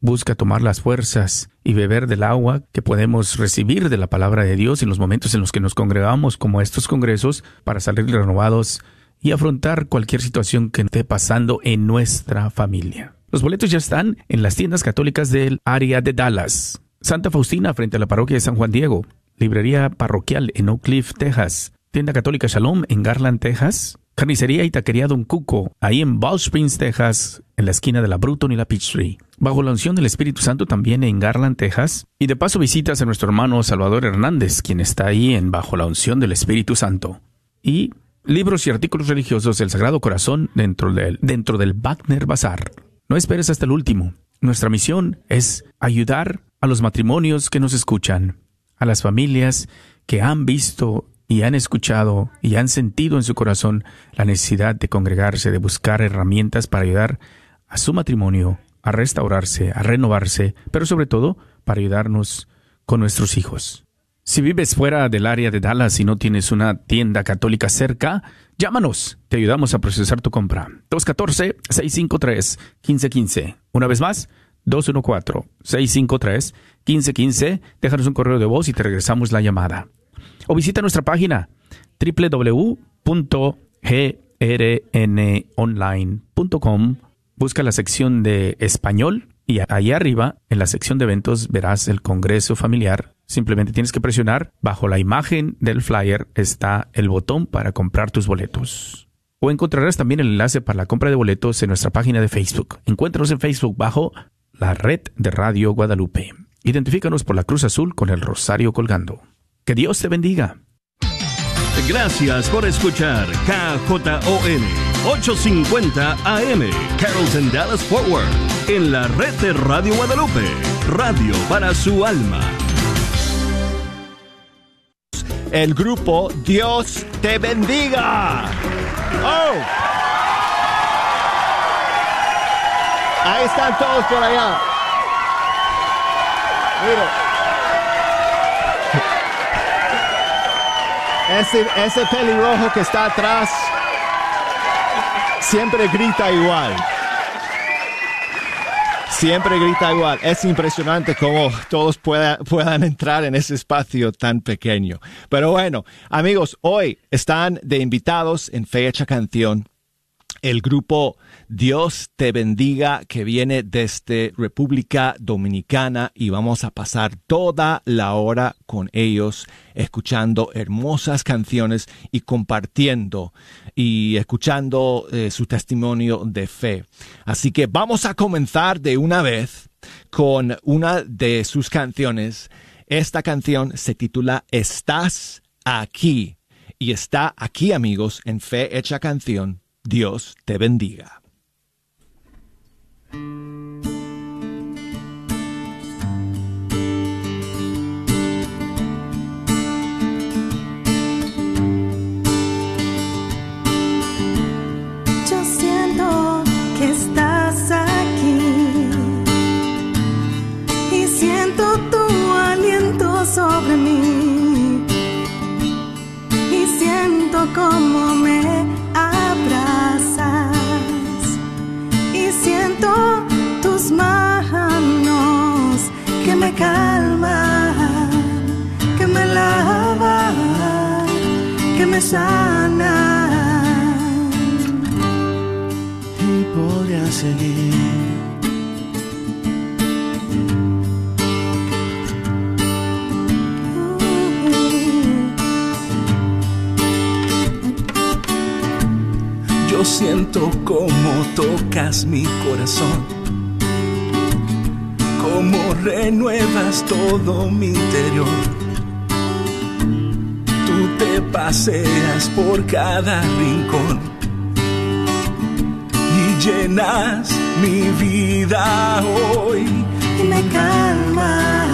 busca tomar las fuerzas y beber del agua que podemos recibir de la palabra de Dios en los momentos en los que nos congregamos como estos congresos para salir renovados y afrontar cualquier situación que esté pasando en nuestra familia. Los boletos ya están en las tiendas católicas del área de Dallas. Santa Faustina frente a la parroquia de San Juan Diego. Librería parroquial en Oak Cliff, Texas. Tienda católica Shalom en Garland, Texas. Carnicería y taquería Don Cuco, ahí en Ball Springs, Texas, en la esquina de la Bruton y la Peachtree. Bajo la unción del Espíritu Santo también en Garland, Texas. Y de paso visitas a nuestro hermano Salvador Hernández, quien está ahí en Bajo la unción del Espíritu Santo. Y libros y artículos religiosos del Sagrado Corazón dentro del, dentro del Wagner Bazar. No esperes hasta el último. Nuestra misión es ayudar a los matrimonios que nos escuchan, a las familias que han visto y han escuchado y han sentido en su corazón la necesidad de congregarse, de buscar herramientas para ayudar a su matrimonio a restaurarse, a renovarse, pero sobre todo para ayudarnos con nuestros hijos. Si vives fuera del área de Dallas y no tienes una tienda católica cerca, llámanos. Te ayudamos a procesar tu compra. 214-653-1515. Una vez más, 214-653-1515. Déjanos un correo de voz y te regresamos la llamada o visita nuestra página www.grnonline.com. Busca la sección de español y ahí arriba, en la sección de eventos, verás el Congreso Familiar. Simplemente tienes que presionar. Bajo la imagen del flyer está el botón para comprar tus boletos. O encontrarás también el enlace para la compra de boletos en nuestra página de Facebook. Encuéntranos en Facebook bajo la red de Radio Guadalupe. Identifícanos por la cruz azul con el rosario colgando. Que Dios te bendiga. Gracias por escuchar KJON 850 AM Carrollton Dallas Forward en la red de Radio Guadalupe, radio para su alma. El grupo Dios te bendiga. Oh. Ahí están todos por allá. Mira. Ese, pelirrojo que está atrás siempre grita igual. Siempre grita igual. Es impresionante cómo todos puedan entrar en ese espacio tan pequeño. Pero bueno, amigos, hoy están de invitados en Fecha Canción el grupo Dios te bendiga que viene desde República Dominicana y vamos a pasar toda la hora con ellos escuchando hermosas canciones y compartiendo y escuchando eh, su testimonio de fe. Así que vamos a comenzar de una vez con una de sus canciones. Esta canción se titula Estás aquí y está aquí amigos en Fe Hecha Canción Dios te bendiga. Yo siento que estás aquí y siento tu aliento sobre mí y siento como mi corazón, como renuevas todo mi interior. Tú te paseas por cada rincón y llenas mi vida hoy. Y me calmas,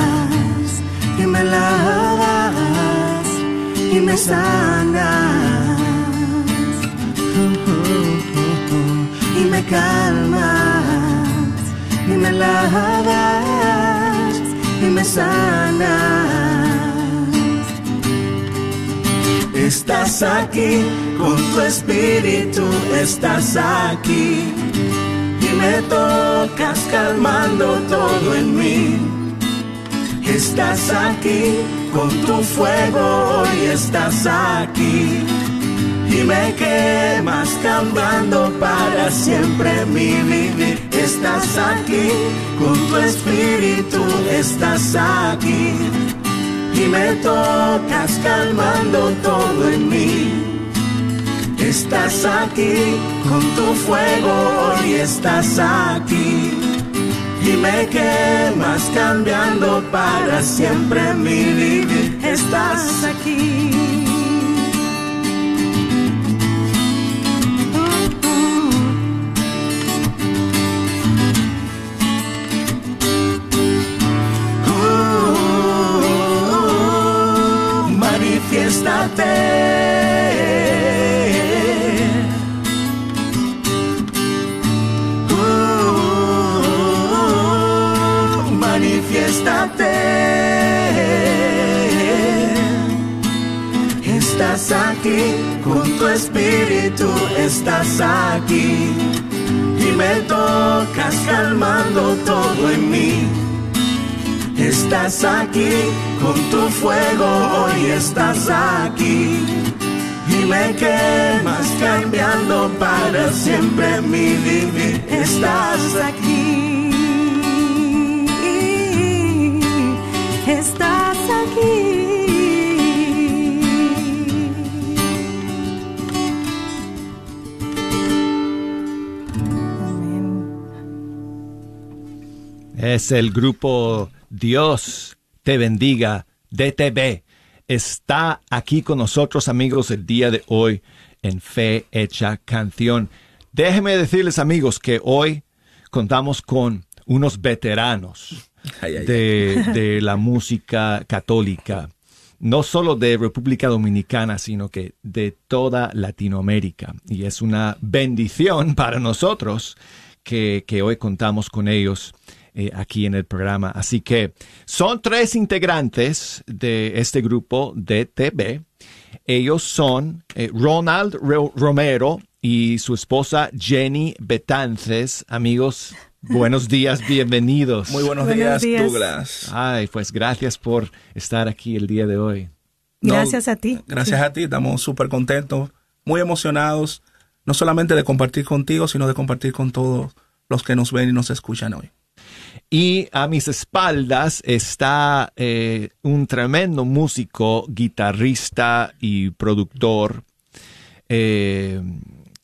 y me lavas, y me sanas y me calmas y me lavas y me sanas. Estás aquí con tu espíritu, estás aquí y me tocas calmando todo en mí. Estás aquí con tu fuego, hoy estás aquí y me quemas cambiando para siempre mi vivir. Estás aquí con tu espíritu, estás aquí y me tocas calmando todo en mí. Estás aquí con tu fuego, hoy estás aquí y me quemas cambiando para siempre mi vivir. Estás aquí. Aquí con tu fuego, hoy estás aquí y me quemas cambiando para siempre mi vivir. Estás aquí, Estás aquí. Es el grupo Dios te bendiga DTB. Está aquí con nosotros amigos el día de hoy en Fe Hecha Canción. Déjenme decirles amigos que hoy contamos con unos veteranos Ay, ay, de, de la música católica, no solo de República Dominicana, sino que de toda Latinoamérica. Y es una bendición para nosotros que, que hoy contamos con ellos eh, aquí en el programa. Así que son tres integrantes de este grupo DTB. Ellos son eh, Ronald Ro- Romero y su esposa Jenny Betances. Amigos, buenos días, bienvenidos. Muy buenos, Buenos días, días. Douglas. Ay, pues gracias por estar aquí el día de hoy. No, Gracias a ti. Gracias a ti, estamos súper contentos, muy emocionados, no solamente de compartir contigo, sino de compartir con todos los que nos ven y nos escuchan hoy. Y a mis espaldas está eh, un tremendo músico, guitarrista y productor eh,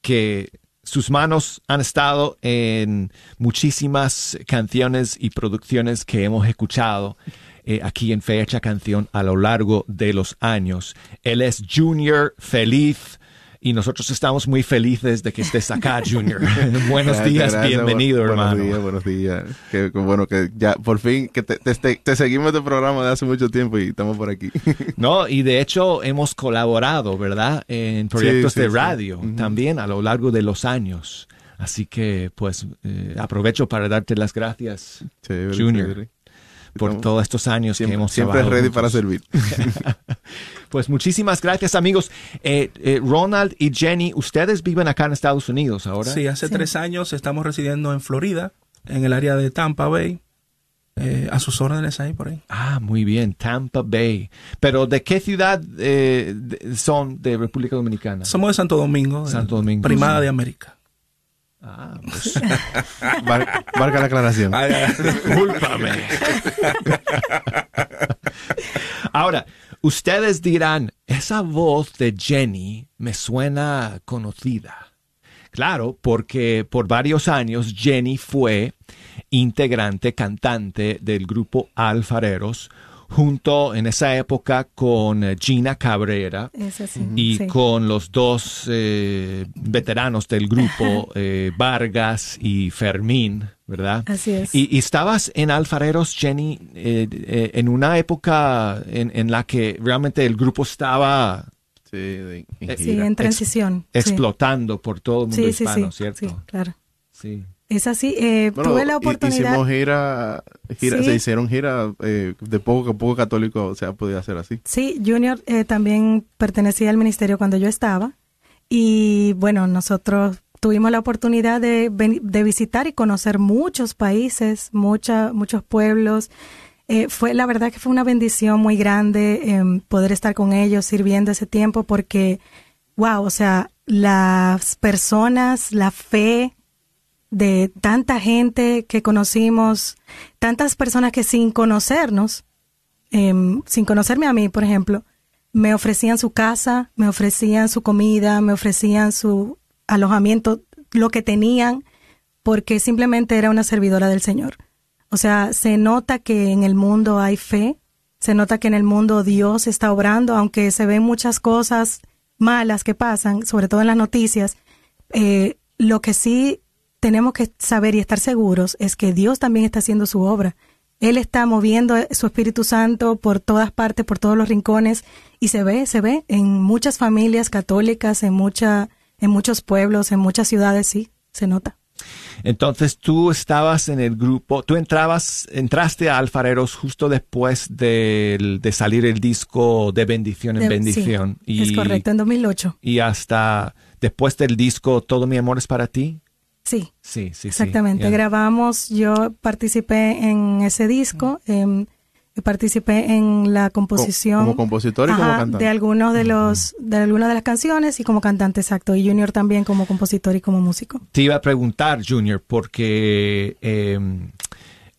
que sus manos han estado en muchísimas canciones y producciones que hemos escuchado eh, aquí en Fecha Canción a lo largo de los años. Él es Junior Feliz y nosotros estamos muy felices de que estés acá, Junior. Buenos días, gracias. bienvenido, Bu- hermano. Buenos días, buenos días. Qué bueno que ya, por fin, que te, te, te- seguimos de programa de hace mucho tiempo y estamos por aquí. No, y de hecho hemos colaborado, ¿verdad? En proyectos Sí, sí, de sí. radio Ujú. también a lo largo de los años. Así que, pues, eh, aprovecho para darte las gracias Chévere, Junior, chévere. Por Estamos todos estos años que siempre, hemos siempre trabajado ready juntos. para servir. Pues muchísimas gracias, amigos. Eh, eh, Ronald y Jenny, ustedes viven acá en Estados Unidos ahora. Sí, hace tres años estamos residiendo en Florida, en el área de Tampa Bay. Eh, a sus órdenes ahí por ahí. Ah, muy bien, Tampa Bay. Pero ¿de qué ciudad eh, de- son de República Dominicana? Somos de Santo Domingo, de Santo Domingo. Primada de América. Ah, pues, Marca la aclaración. Discúlpame. Ahora, ustedes dirán, esa voz de Jenny me suena conocida. Claro, porque por varios años Jenny fue integrante cantante del grupo Alfareros, junto en esa época con eh, Gina Cabrera sí. y sí. con los dos eh, veteranos del grupo, eh, Vargas y Fermín, ¿verdad? Así es. Y, y estabas en Alfareros, Jenny, eh, eh, en una época en, en la que realmente el grupo estaba Sí, de- en Sí, gira. en transición. sí. explotando por todo el mundo Sí, sí, hispano, sí. ¿cierto? Sí, claro. Sí. Es así. eh, Bueno, tuve la oportunidad. Hicimos gira, gira Sí. se hicieron gira eh, de poco a poco católico, se ha podido hacer así. Sí, Junior eh, también pertenecía al ministerio cuando yo estaba. Y bueno, nosotros tuvimos la oportunidad de, de visitar y conocer muchos países, mucha, muchos pueblos. Eh, fue la verdad que fue una bendición muy grande em, poder estar con ellos sirviendo ese tiempo porque, wow, o sea, las personas, la fe de tanta gente que conocimos, tantas personas que sin conocernos, em, sin conocerme a mí, por ejemplo, me ofrecían su casa, me ofrecían su comida, me ofrecían su alojamiento, lo que tenían, porque simplemente era una servidora del Señor. O sea, se nota que en el mundo hay fe, se nota que en el mundo Dios está obrando, aunque se ven muchas cosas malas que pasan, sobre todo en las noticias. eh, lo que sí tenemos que saber y estar seguros es que Dios también está haciendo su obra. Él está moviendo su Espíritu Santo por todas partes, por todos los rincones, y se ve, se ve en muchas familias católicas, en mucha, en muchos pueblos, en muchas ciudades, sí, se nota. Entonces tú estabas en el grupo, tú entrabas, entraste a Alfareros justo después del- de, salir el disco de bendición en De- bendición. sí, es correcto, en 2008. Y hasta después del disco Todo mi amor es para ti. Sí, Sí, sí, sí. exactamente. Grabamos, yo participé en ese disco, em, participé en la composición. como compositor y como cantante. De algunos de los, de algunas de las canciones y como cantante, exacto. Y Junior también como compositor y como músico. Te iba a preguntar, Junior, porque eh,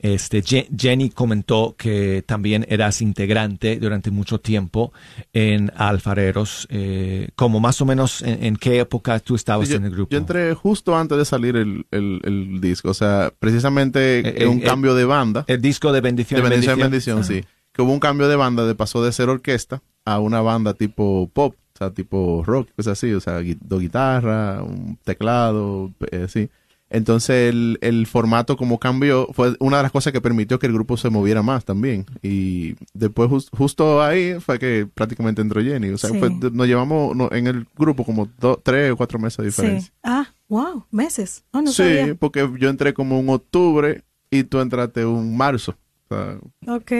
este, Je- Jenny comentó que también eras integrante durante mucho tiempo en Alfareros. eh, como más o menos en, en qué época tú estabas yo, en el grupo. yo entré justo antes de salir el, el- el disco, o sea, precisamente Eh, un eh, cambio de banda. el disco de bendición. de en bendición en bendición, sí. Que hubo un cambio de banda, de pasó de ser orquesta a una banda tipo pop, o sea, tipo rock, pues así, o sea, dos guitarras, un teclado, eh, sí. Entonces el, el formato como cambió fue una de las cosas que permitió que el grupo se moviera más también. Y después jus- justo ahí fue que prácticamente entró Jenny. O sea, Sí. fue- nos llevamos no, en el grupo como do- tres o cuatro meses de Sí. Ah, wow, meses. Oh, no Sí, sabía. porque yo entré como un octubre y tú entraste un marzo. Sea, Ok,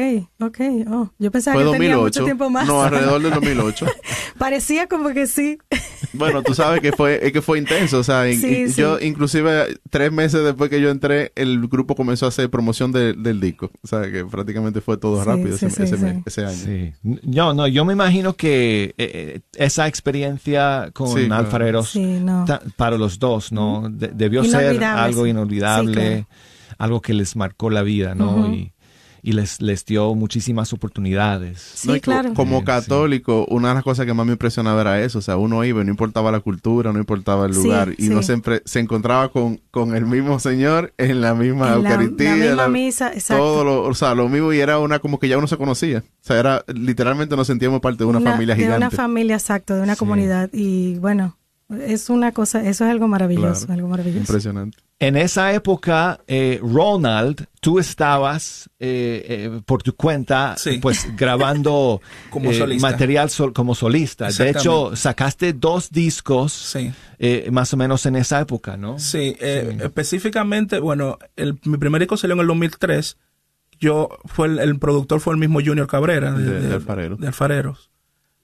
ok. Oh, yo pensaba fue que tenía 2008. mucho tiempo más. No, alrededor del 2008. Parecía como que sí. bueno, tú sabes que fue, es que fue intenso. O sea, Sí, in- sí. yo inclusive tres meses después que yo entré, el grupo comenzó a hacer promoción de- del disco. O sea, que prácticamente fue todo Sí, rápido sí, ese, sí, ese sí. mes- ese año. Sí. No, no, yo me imagino que eh, eh, esa experiencia con Sí, claro. Alfareros Sí, no. ta- para los dos, ¿no? De- debió ser algo inolvidable, Sí, algo que les marcó la vida, ¿no? Ujú. Y, y les, les dio muchísimas oportunidades. Sí, No, claro. Como católico, una de las cosas que más me impresionaba era eso. O sea, uno iba no importaba la cultura, no importaba el Sí, lugar. y sí. uno siempre se encontraba con, con el mismo Señor en la misma En la- Eucaristía. la misma la- misa, exacto. Todo lo, o sea, lo mismo y era una como que ya uno se conocía. O sea, era literalmente nos sentíamos parte de una, familia De gigante. una familia, exacto, de una Sí. comunidad. Y bueno, es una cosa, eso es algo maravilloso, Claro. algo maravilloso. Impresionante. En esa época, eh, Ronald, tú estabas eh, eh, por tu cuenta, Sí. pues grabando Como eh, solista. material sol- como solista. De hecho, sacaste dos discos Sí. eh, más o menos en esa época, ¿no? Sí, eh, específicamente, bueno, el, mi primer disco salió en el 2003. Yo, fue el, el productor fue el mismo Junior Cabrera de, De- de de- Alfareros. de Alfareros.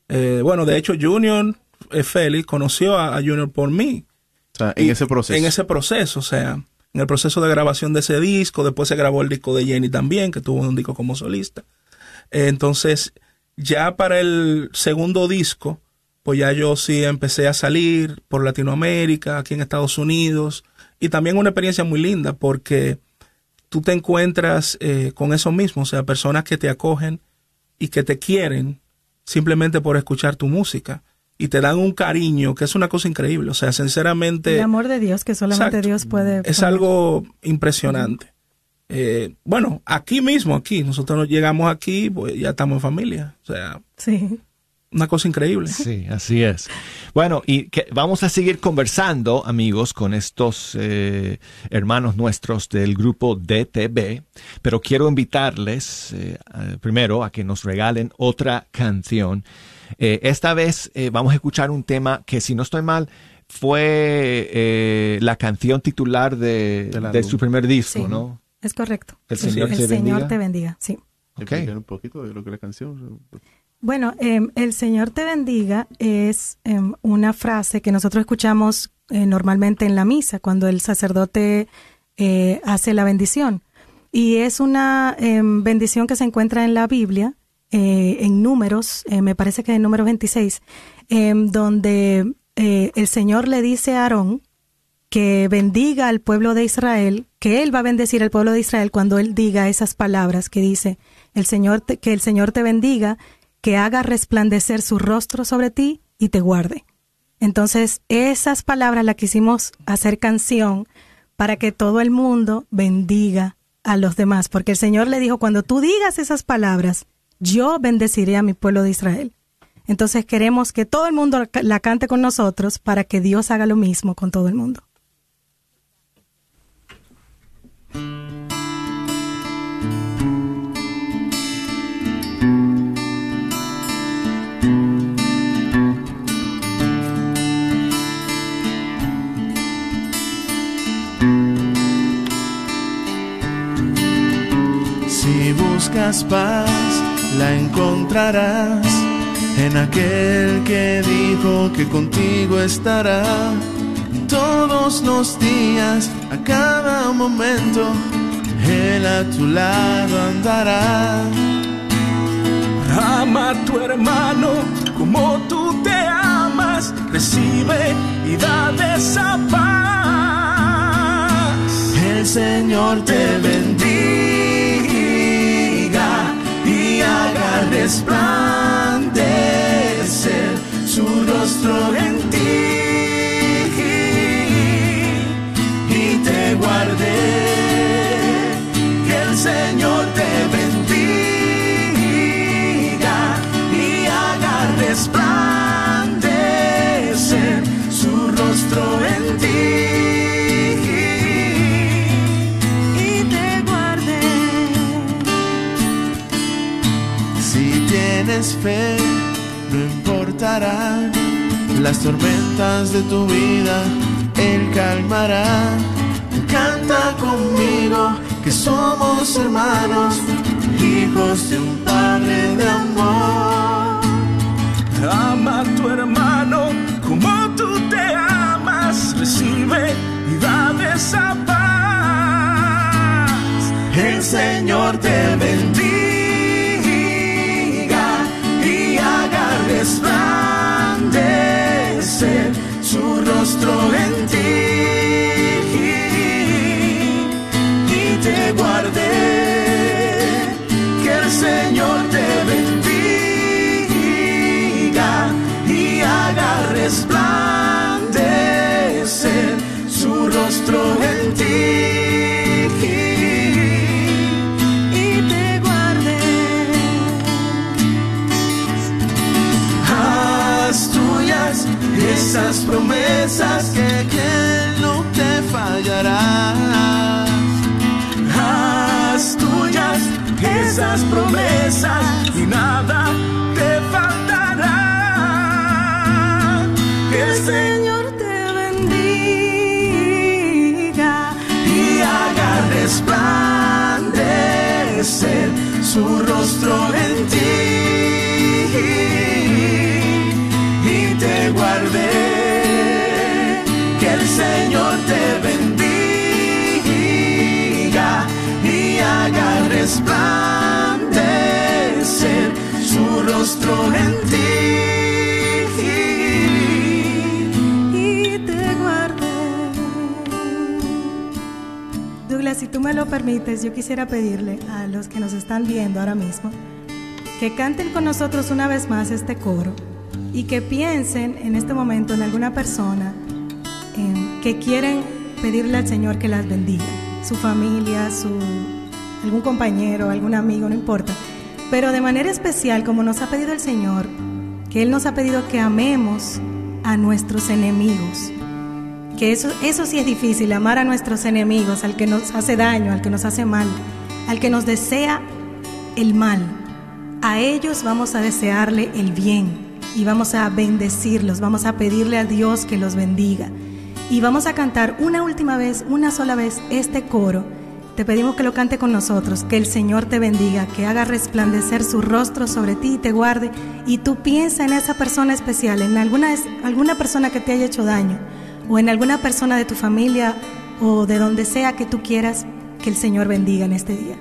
Eh, bueno, de hecho, Junior, Félix, conoció a, a Junior por mí. O sea, en Y ese proceso. En ese proceso, o sea, en el proceso de grabación de ese disco, después se grabó el disco de Jenny también, que tuvo un disco como solista. Eh, entonces, ya para el segundo disco, pues ya yo sí empecé a salir por Latinoamérica, aquí en Estados Unidos, y también una experiencia muy linda porque tú te encuentras eh, con eso mismo, o sea, personas que te acogen y que te quieren simplemente por escuchar tu música y te dan un cariño que es una cosa increíble, o sea, sinceramente El amor de Dios que solamente Exacto. Dios puede. es poner. algo impresionante. Eh, bueno, aquí mismo, aquí, nosotros nos llegamos aquí, pues ya estamos en familia, o sea, Sí. una cosa increíble. Sí, así es. Bueno, y que vamos a seguir conversando, amigos, con estos eh, hermanos nuestros del grupo DTB, pero quiero invitarles eh, primero a que nos regalen otra canción. Eh, esta vez eh, vamos a escuchar un tema que, si no estoy mal, fue eh, la canción titular de, de su primer disco, Sí. ¿no? Es correcto. El Sí, Señor el te Señor bendiga. te bendiga, sí. Ok. Explicar un poquito de lo que es la canción. Bueno, em, el Señor te bendiga es em, una frase que nosotros escuchamos eh, normalmente en la misa, cuando el sacerdote eh, hace la bendición. Y es una em, bendición que se encuentra en la Biblia, eh, en números, me parece que en número 26, em, donde el Señor le dice a Aarón que bendiga al pueblo de Israel, que él va a bendecir al pueblo de Israel cuando él diga esas palabras que dice, el Señor que el Señor te bendiga, que haga resplandecer su rostro sobre ti y te guarde. Entonces, esas palabras las quisimos hacer canción para que todo el mundo bendiga a los demás, porque el Señor le dijo, cuando tú digas esas palabras, yo bendeciré a mi pueblo de Israel. Entonces queremos que todo el mundo la cante con nosotros para que Dios haga lo mismo con todo el mundo. buscas paz, la encontrarás en aquel que dijo que contigo estará todos los días, a cada momento, Él a tu lado andará. Ama a tu hermano como tú te amas, recibe y da esa paz. El Señor te bendiga resplandecer su rostro en no importarán las tormentas de tu vida, Él calmará. Canta conmigo que somos hermanos, hijos de un Padre de amor. Ama a tu hermano como tú te amas, recibe y dame esa paz. El Señor te bendiga esas promesas que, que no te fallará. Haz tuyas esas promesas y nada te faltará. Que el Señor te bendiga y haga resplandecer su rostro en ti. Señor te bendiga y haga resplandecer su rostro en. Y te guarde. Douglas, si tú me lo permites, yo quisiera pedirle a los que nos están viendo ahora mismo que canten con nosotros una vez más este coro y que piensen en este momento en alguna persona que quieren pedirle al Señor que las bendiga, su familia, su algún compañero, algún amigo, no importa, pero de manera especial como nos ha pedido el Señor, que Él nos ha pedido que amemos a nuestros enemigos. Que eso, eso sí es difícil, amar a nuestros enemigos, al que nos hace daño, al que nos hace mal, al que nos desea el mal. A ellos vamos a desearle el bien y vamos a bendecirlos, vamos a pedirle a Dios que los bendiga. Y vamos a cantar una última vez, una sola vez, este coro. Te pedimos que lo cante con nosotros, que el Señor te bendiga, que haga resplandecer su rostro sobre ti y te guarde. Y tú piensa en esa persona especial, en alguna, alguna persona que te haya hecho daño o en alguna persona de tu familia o de donde sea que tú quieras que el Señor bendiga en este día.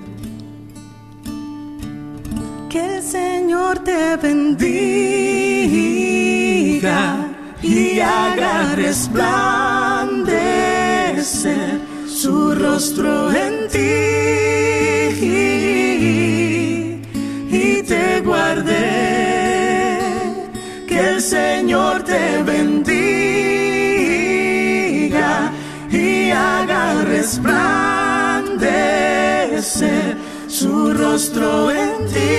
Que el Señor te bendiga y haga resplandecer su rostro en ti y te guarde. Que el Señor te bendiga y haga resplandecer su rostro en ti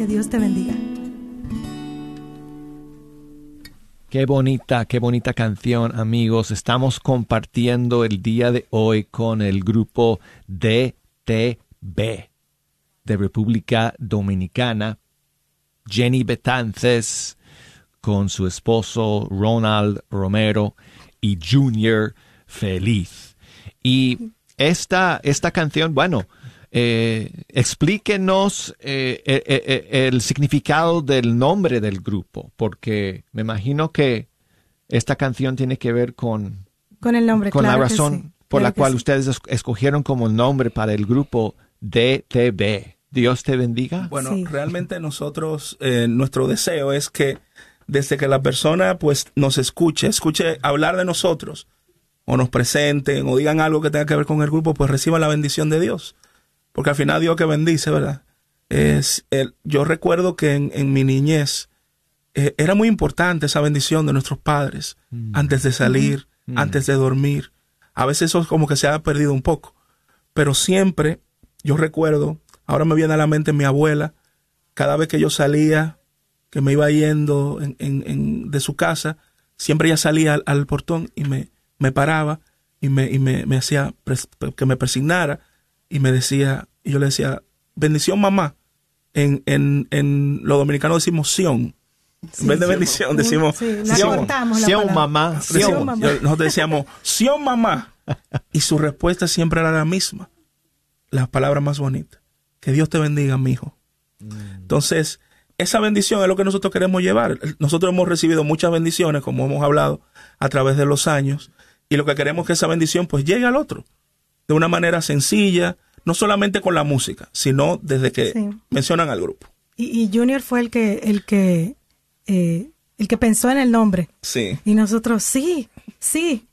Que Dios te bendiga. Qué bonita, qué bonita canción, amigos. Estamos compartiendo el día de hoy con el grupo DTB de República Dominicana. Jenny Betances con su esposo Ronald Romero y Junior Feliz. Y esta, esta canción, bueno, eh, explíquenos eh, eh, eh, el significado del nombre del grupo, porque me imagino que esta canción tiene que ver con, Con el nombre, con claro la razón sí, por claro la cual sí. ustedes es- escogieron como nombre para el grupo DTB. Dios te bendiga. Bueno, Sí. realmente nosotros, eh, nuestro deseo es que desde que la persona pues nos escuche, escuche hablar de nosotros, o nos presenten, o digan algo que tenga que ver con el grupo, pues reciban la bendición de Dios. Porque al final Dios que bendice, ¿verdad? Es el, yo recuerdo que en, en mi niñez eh, era muy importante esa bendición de nuestros padres antes de salir, antes de dormir. A veces eso como que se ha perdido un poco. Pero siempre, yo recuerdo, ahora me viene a la mente mi abuela, cada vez que yo salía, que me iba yendo en- en- en- de su casa, siempre ella salía al, al portón y me, me paraba y me, y me, me hacía que me persignara y me decía, y yo le decía, bendición mamá. En, en, en lo dominicano decimos Sion. En vez de bendición decimos Sí, la Sion. la mamá. Sion, Sion. mamá. Yo- nosotros decíamos, Sion mamá. Y su respuesta siempre era la misma. La palabra más bonita. Que Dios te bendiga, mi hijo. Entonces, esa bendición es lo que nosotros queremos llevar. Nosotros hemos recibido muchas bendiciones, como hemos hablado, a través de los años. Y lo que queremos es que esa bendición pues llegue al otro. De una manera sencilla, no solamente con la música, sino desde que Sí. mencionan al grupo. Y, y Junior fue el que, el que, eh, el que pensó en el nombre. Sí. Y nosotros, sí, sí.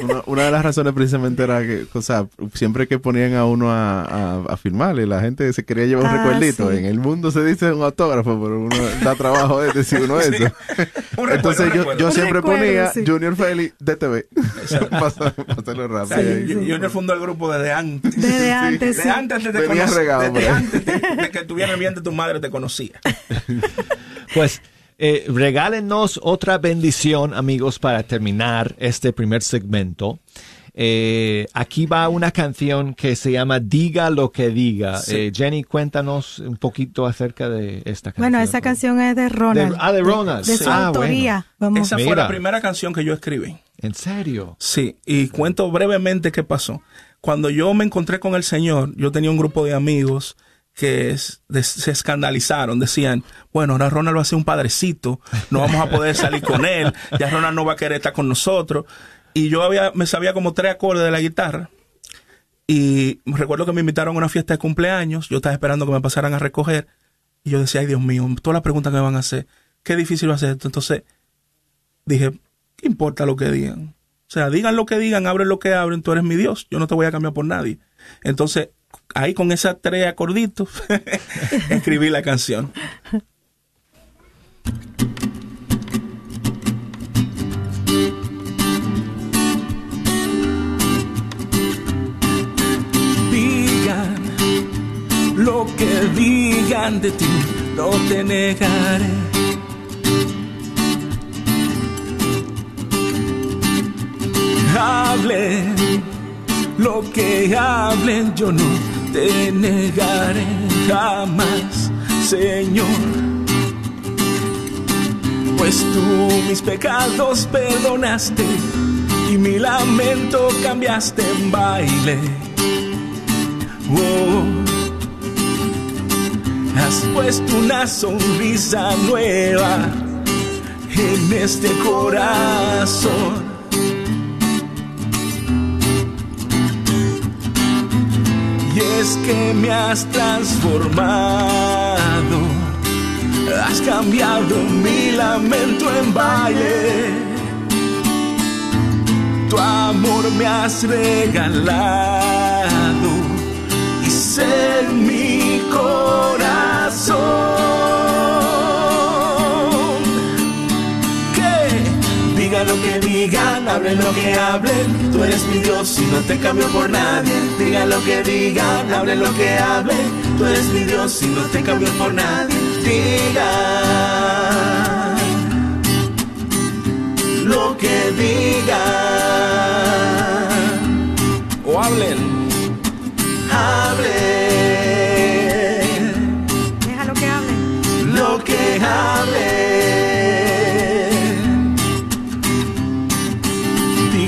Una, una de las razones precisamente era que, o sea, siempre que ponían a uno a, a, a firmarle, la gente se quería llevar un Ah, recuerdito. sí. En el mundo se dice un autógrafo, pero uno da trabajo de decir uno eso. Un Entonces yo, recuerdo. yo siempre recuerdo, ponía sí. Junior Feli DTV. para para hacerlo O rápido. Junior fundó el grupo desde antes. Desde antes, De sí. antes de, desde ahí. antes de, de que tuviera el vientre tu madre te conocía. Pues eh, regálenos otra bendición, amigos, para terminar este primer segmento. Eh, aquí va una canción que se llama Diga lo que diga. Sí. Eh, Jenny, cuéntanos un poquito acerca de esta canción. Bueno, esa canción es de Ronald. De- ah, de Ronald. De, Sí. su Ah, autoría. Vamos. Esa fue la primera canción que yo escribí. ¿En serio? Sí, y cuento brevemente qué pasó. Cuando yo me encontré con el Señor, yo tenía un grupo de amigos que se escandalizaron, decían, bueno, ahora Ronald va a ser un padrecito, no vamos a poder salir con él, ya Ronald no va a querer estar con nosotros. Y yo había, me sabía como tres acordes de la guitarra. Y recuerdo que me invitaron a una fiesta de cumpleaños, yo estaba esperando que me pasaran a recoger. Y yo decía, ay Dios mío, todas las preguntas que me van a hacer, qué difícil va a ser esto. Entonces dije, ¿qué importa lo que digan? O sea, digan lo que digan, abren lo que abren, tú eres mi Dios, yo no te voy a cambiar por nadie. Entonces, ahí con esas tres acorditos, escribí la canción. Digan lo que digan de ti, no te negaré. Hablen lo que hablen, yo no te negaré jamás, Señor. Pues tú mis pecados perdonaste y mi lamento cambiaste en baile. Oh. has puesto una sonrisa nueva en este corazón. Es que me has transformado, has cambiado mi lamento en baile. Tu amor me has regalado y ser mi corazón. Lo que digan, hablen lo que hablen. Tú eres mi Dios y no te cambio por nadie. Digan lo que digan, hablen lo que hablen. Tú eres mi Dios y no te cambio por nadie. Digan lo que digan o hablen, hablen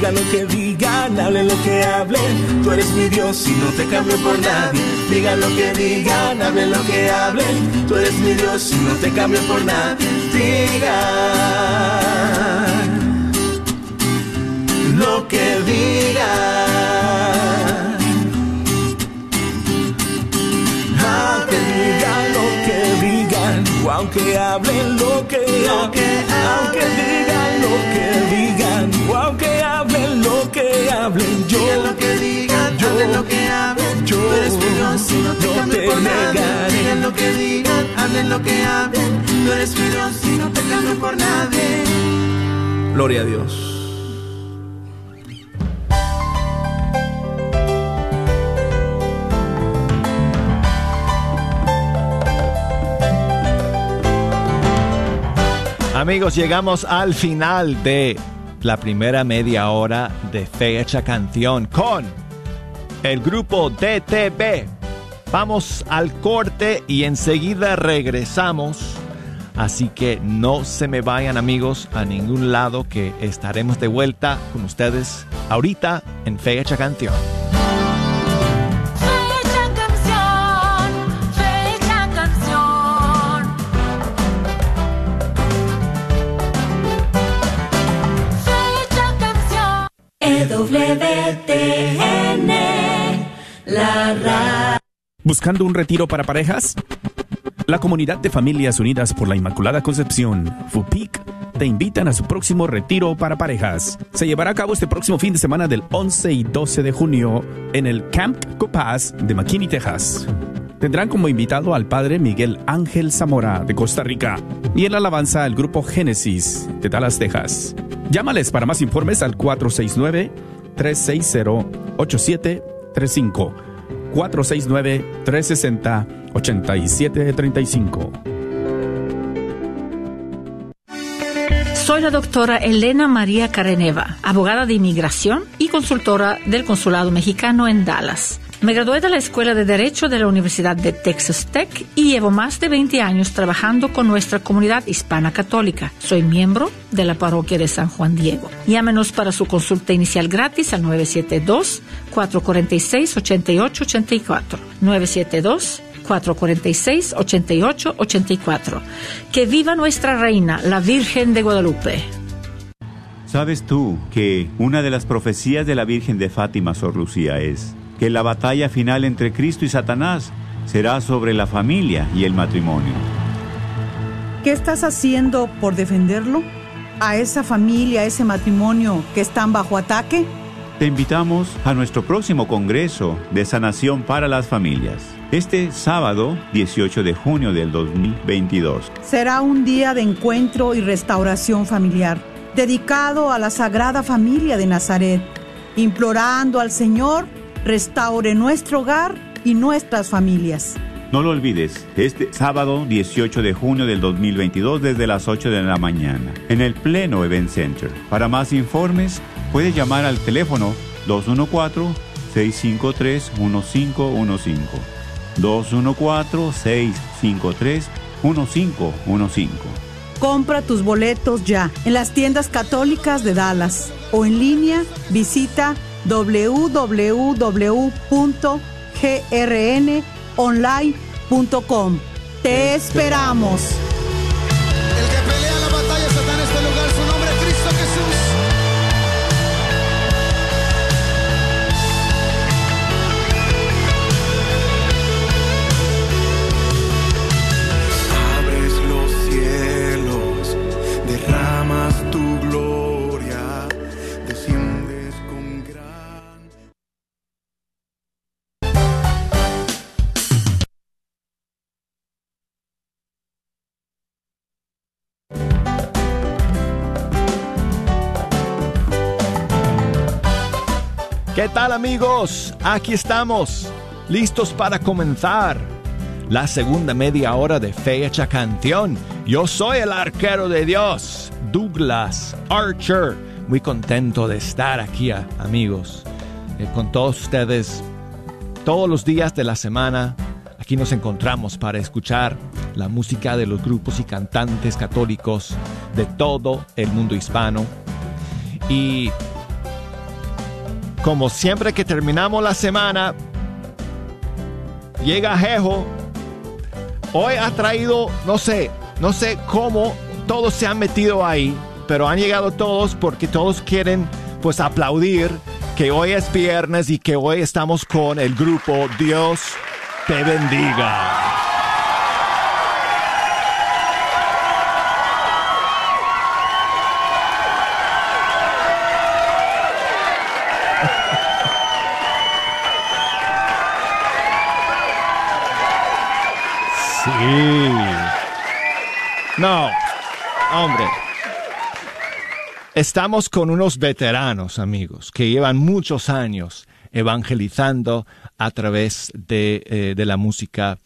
Digan lo que digan, hablen lo que hablen. Tú eres mi Dios y no te cambio por nadie. Digan lo que digan, hablen lo que hablen. Tú eres mi Dios y no te cambio por nadie. Digan lo que digan. Aunque digan lo que digan, o aunque hablen lo que hablen, aunque digan Digan lo que digan, yo, hablen lo que hablen. yo Tú eres y no te te por nadie. Digan lo que digan, hablen lo que hablen. Tú eres y no te cambio por nadie. Gloria a Dios. Amigos, llegamos al final de la primera media hora de Fecha Canción con el grupo DTB. Vamos al corte y enseguida regresamos. Así que no se me vayan amigos a ningún lado que estaremos de vuelta con ustedes ahorita en Fecha Canción. ¿Buscando un retiro para parejas? La Comunidad de Familias Unidas por la Inmaculada Concepción, FUPIC, te invitan a su próximo retiro para parejas. Se llevará a cabo este próximo fin de semana del 11 y 12 de junio en el Camp Copaz de McKinney, Texas. Tendrán como invitado al padre Miguel Ángel Zamora de Costa Rica y en la alabanza el grupo Génesis de Dallas, Texas. Llámales para más informes al 469-360-8735. 469-360-8735. Soy la doctora Elena María Careneva, abogada de inmigración y consultora del Consulado Mexicano en Dallas. Me gradué de la Escuela de Derecho de la Universidad de Texas Tech y llevo más de 20 años trabajando con nuestra comunidad hispana católica. Soy miembro de la parroquia de San Juan Diego. Llámenos para su consulta inicial gratis al 972-446-8884. 972 446-8884. Que viva nuestra reina, la Virgen de Guadalupe. ¿Sabes tú que una de las profecías de la Virgen de Fátima, Sor Lucía, es que la batalla final entre Cristo y Satanás será sobre la familia y el matrimonio? ¿Qué estás haciendo por defenderlo? ¿A esa familia, a ese matrimonio que están bajo ataque? Te invitamos a nuestro próximo Congreso de Sanación para las Familias, este sábado 18 de junio del 2022. Será un día de encuentro y restauración familiar, dedicado a la Sagrada Familia de Nazaret, implorando al Señor restaure nuestro hogar y nuestras familias. No lo olvides, este sábado 18 de junio del 2022 desde las 8 de la mañana, en el Pleno Event Center. Para más informes, puede llamar al teléfono 214-653-1515. 214-653-1515. Compra tus boletos ya en las tiendas católicas de Dallas o en línea visita www.grnonline.com Te esperamos. ¿Qué tal amigos? Aquí estamos, listos para comenzar la segunda media hora de Fecha Canción. Yo soy el arquero de Dios, Douglas Archer. Muy contento de estar aquí, amigos, eh, con todos ustedes todos los días de la semana. Aquí nos encontramos para escuchar la música de los grupos y cantantes católicos de todo el mundo hispano. Y como siempre que terminamos la semana, llega Jejo. Hoy ha traído, no sé, no sé cómo todos se han metido ahí, pero han llegado todos porque todos quieren pues aplaudir que hoy es viernes y que hoy estamos con el grupo Dios te bendiga. Sí. No, hombre. Estamos con unos veteranos, amigos, que llevan muchos años evangelizando a través de, eh, de la música.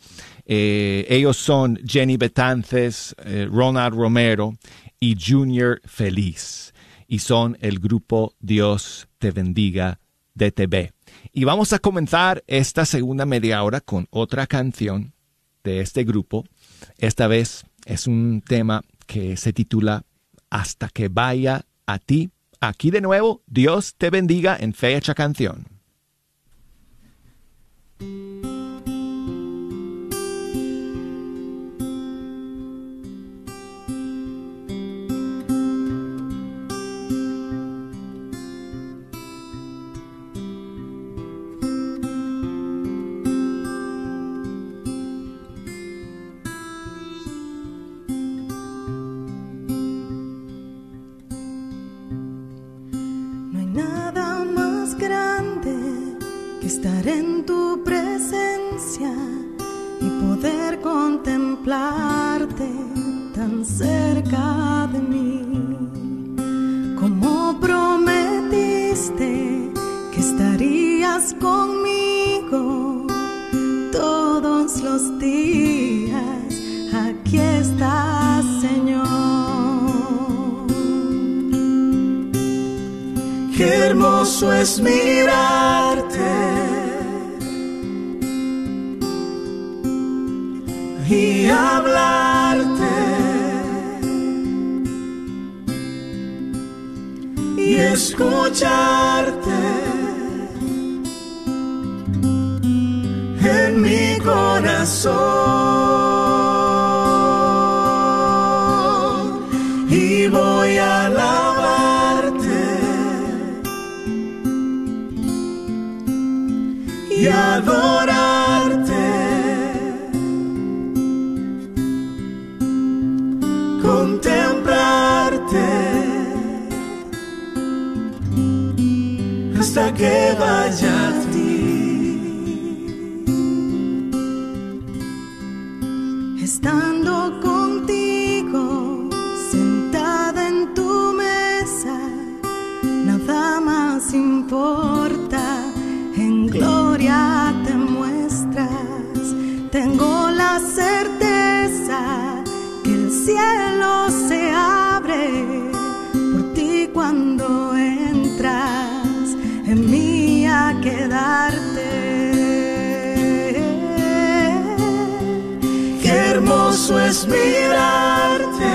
Eh, ellos son Jenny Betances, eh, Ronald Romero y Junior Feliz. Y son el grupo Dios te bendiga DTB. Y vamos a comenzar esta segunda media hora con otra canción de este grupo. Esta vez es un tema que se titula Hasta que vaya a ti. Aquí de nuevo, Dios te bendiga en fecha canción. Tu presencia y poder contemplarte tan cerca de mí. Como prometiste que estarías conmigo todos los días, aquí estás, Señor. Qué hermoso es mirarte y hablarte. Y escucharte. En mi corazón. Y voy a alabarte. Y adorarte hasta que vaya mirarte.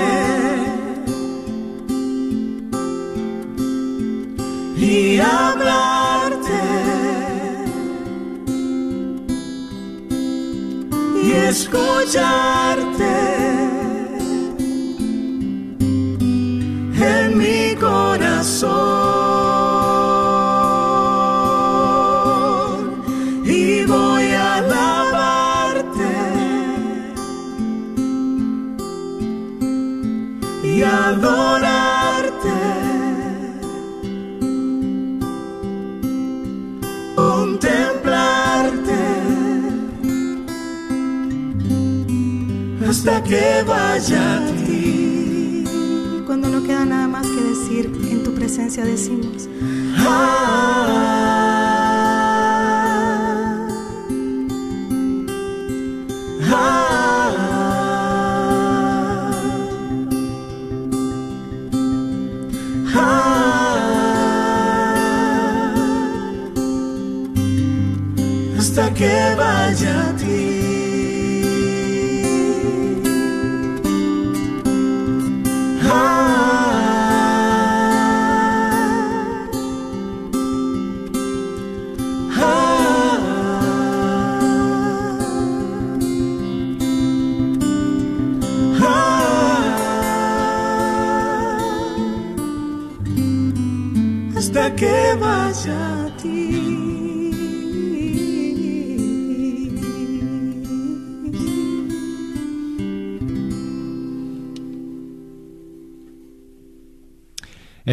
Y hablarte. Y escucharte que vaya a ti. Cuando no queda nada más que decir, en tu presencia decimos. Ah, ah, ah, hasta que vaya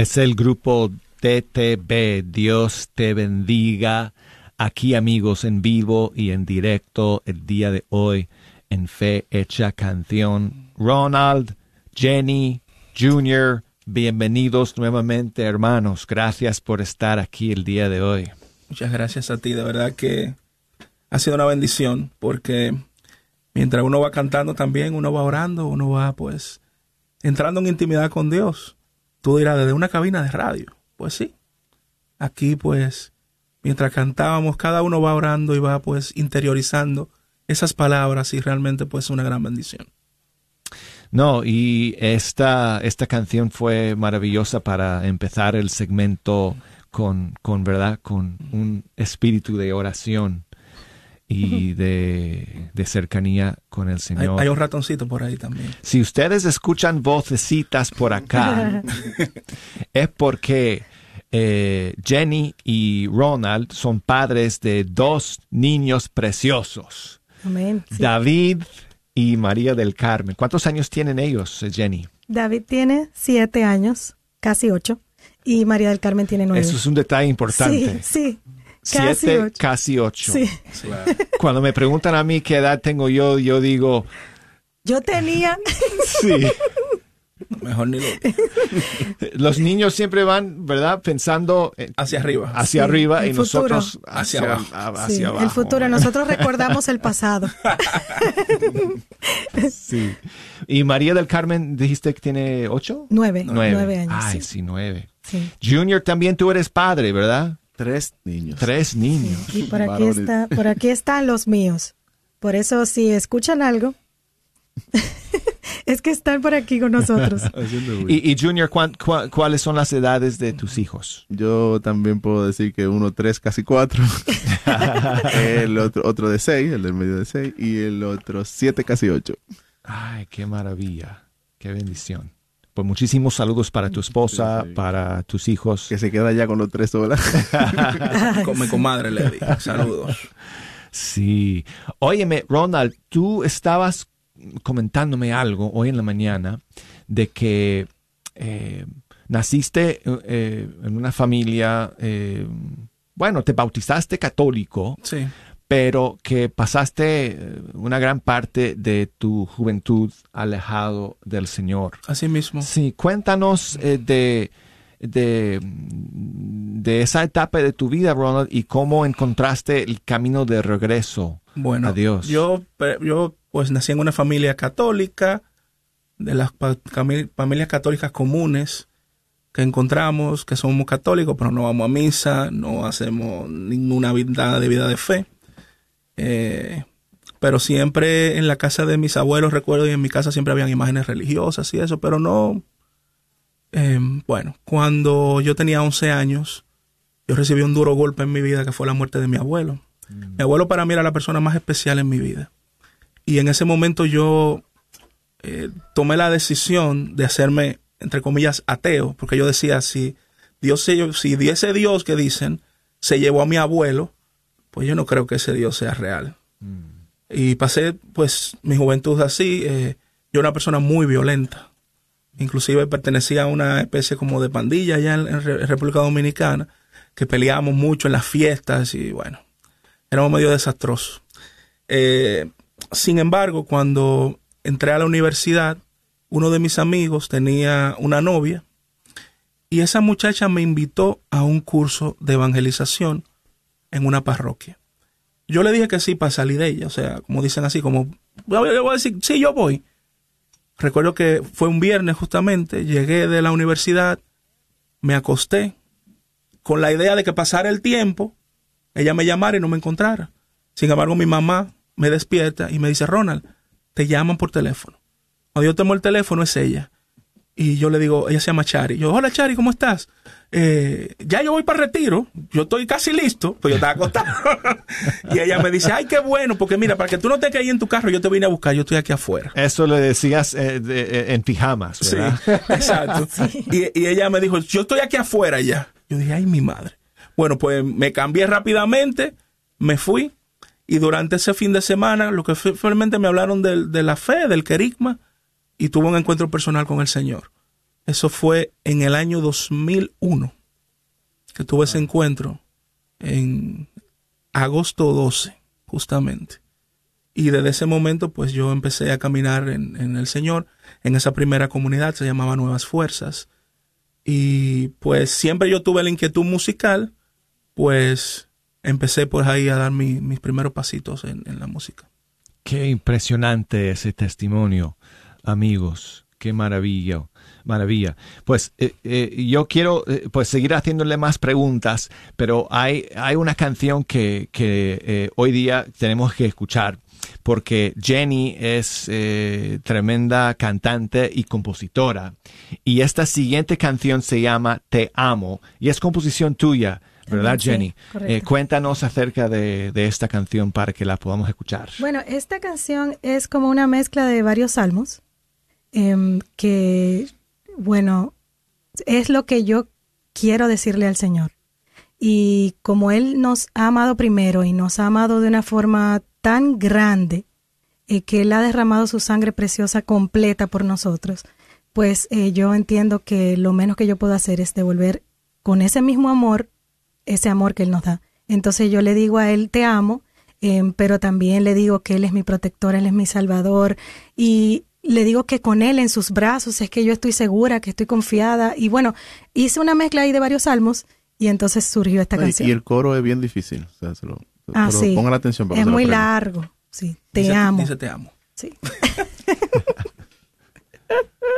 Es el grupo TTB. Dios te bendiga. Aquí amigos en vivo y en directo el día de hoy en Fe Hecha Canción. Ronald, Jenny, Junior, bienvenidos nuevamente hermanos. Gracias por estar aquí el día de hoy. Muchas gracias a ti, de verdad que ha sido una bendición porque mientras uno va cantando también, uno va orando, uno va pues entrando en intimidad con Dios. Tú dirás, desde una cabina de radio. Pues sí. Aquí pues, mientras cantábamos, cada uno va orando y va pues interiorizando esas palabras y realmente pues es una gran bendición. No, y esta, esta canción fue maravillosa para empezar el segmento con, con verdad, con un espíritu de oración y de, de cercanía con el Señor. hay un ratoncito por ahí también. Si ustedes escuchan vocecitas por acá, es porque eh, Jenny y Ronald son padres de dos niños preciosos, Amén. sí. David y María del Carmen. ¿Cuántos años tienen ellos, eh, Jenny? David tiene siete años, casi ocho, y María del Carmen tiene nueve. Eso es un detalle importante. Sí, sí. Casi Siete, ocho. casi ocho. Sí. Cuando me preguntan a mí qué edad tengo yo, yo digo, Yo tenía. sí. Mejor ni lo. Los niños siempre van, ¿verdad? Pensando Hacia arriba. hacia Sí, arriba y futuro. nosotros hacia, Hacia abajo. a- hacia Sí, abajo. el futuro. Nosotros recordamos el pasado. Sí. Y María del Carmen, dijiste que tiene ocho? Nueve. Nueve años, Ay, sí. sí, nueve. Sí. Junior, también tú eres padre, ¿verdad? Tres niños. Tres niños. Y por aquí, está, por aquí están los míos. Por eso, si escuchan algo, es que están por aquí con nosotros. Y Junior, ¿cuán- cua- ¿cuáles son las edades de tus hijos? Yo también puedo decir que uno tres, casi cuatro. el otro, otro de seis, el del medio de seis. Y el otro siete, casi ocho. Ay, qué maravilla, qué bendición. Pues muchísimos saludos para tu esposa, Sí, sí. para tus hijos. Que se queda ya con los tres solas. Con mi comadre Lady. Saludos. Sí. Óyeme, Ronald, tú estabas comentándome algo hoy en la mañana de que eh, naciste eh, en una familia, eh, bueno, te bautizaste católico, Sí. Pero que pasaste eh, una gran parte de tu juventud alejado del Señor. Así mismo. Sí, cuéntanos eh, de, de, de esa etapa de tu vida, Ronald, y cómo encontraste el camino de regreso Bueno, a Dios. Yo, pe- yo pues nací en una familia católica, de las familias católicas comunes que encontramos, que somos católicos, pero no vamos a misa, no hacemos ninguna vida de vida de fe. Eh, pero siempre en la casa de mis abuelos, recuerdo, y en mi casa siempre habían imágenes religiosas y eso, pero no... eh, bueno, cuando yo tenía 11 años, yo recibí un duro golpe en mi vida que fue la muerte de mi abuelo. Mi abuelo para mí era la persona más especial en mi vida. Y en ese momento yo eh, tomé la decisión de hacerme, entre comillas, ateo, porque yo decía, si Dios se, si ese Dios que dicen se llevó a mi abuelo, pues yo no creo que ese Dios sea real. Y pasé, pues, mi juventud así. eh, yo era una persona muy violenta. Inclusive pertenecía a una especie como de pandilla allá en, en Re- República Dominicana, que peleábamos mucho en las fiestas y bueno, éramos medio desastrosos. Eh, sin embargo, cuando entré a la universidad, uno de mis amigos tenía una novia y esa muchacha me invitó a un curso de evangelización en una parroquia. Yo le dije que sí para salir de ella, o sea, como dicen así, como, yo voy a decir, sí, yo voy. Recuerdo que fue un viernes justamente, llegué de la universidad, me acosté con la idea de que pasara el tiempo, ella me llamara y no me encontrara. Sin embargo, mi mamá me despierta y me dice, Ronald, te llaman por teléfono. Cuando yo tomo el teléfono es ella. Y yo le digo, ella se llama Chari. Yo, hola Chari, ¿cómo estás? Eh, ya yo voy para retiro, yo estoy casi listo, pues yo estaba acostado. y ella me dice, ay, qué bueno, porque mira, para que tú no te quedes ahí en tu carro, yo te vine a buscar, yo estoy aquí afuera. Eso le decías eh, de- eh, en pijamas, ¿verdad? Sí, exacto. Y, y ella me dijo, yo estoy aquí afuera ya. Yo dije, ay, mi madre. Bueno, pues me cambié rápidamente, me fui, y durante ese fin de semana, lo que fue- realmente me hablaron del- de, la fe, del querigma, y tuve un encuentro personal con el Señor. Eso fue en el año 2001, que tuve ese encuentro, en agosto 12, justamente. Y desde ese momento, pues yo empecé a caminar en, en el Señor. En esa primera comunidad se llamaba Nuevas Fuerzas. Y pues siempre yo tuve la inquietud musical, pues empecé pues ahí a dar mi- mis primeros pasitos en, en la música. Qué impresionante ese testimonio, amigos. Qué maravilla, maravilla. Pues eh, eh, yo quiero eh, pues seguir haciéndole más preguntas, pero hay, hay una canción que, que hoy día tenemos que escuchar porque Jenny es eh, tremenda cantante y compositora. Y esta siguiente canción se llama Te Amo y es composición tuya, ¿verdad, sí, Jenny? Eh, cuéntanos acerca de, de esta canción para que la podamos escuchar. Bueno, esta canción es como una mezcla de varios salmos em, que, bueno, es lo que yo quiero decirle al Señor. Y como Él nos ha amado primero y nos ha amado de una forma tan grande, eh, que Él ha derramado su sangre preciosa completa por nosotros, pues eh, yo entiendo que lo menos que yo puedo hacer es devolver con ese mismo amor, ese amor que Él nos da. Entonces yo le digo a Él, te amo, em, pero también le digo que Él es mi protector, Él es mi salvador, y le digo que con Él en sus brazos es que yo estoy segura, que estoy confiada, y bueno, hice una mezcla ahí de varios salmos, y entonces surgió esta canción. Y el coro es bien difícil. O sea, se lo, Ah, pero sí. Pongan atención para Es muy largo. Sí, te Dice- amo. Dice te amo. Sí.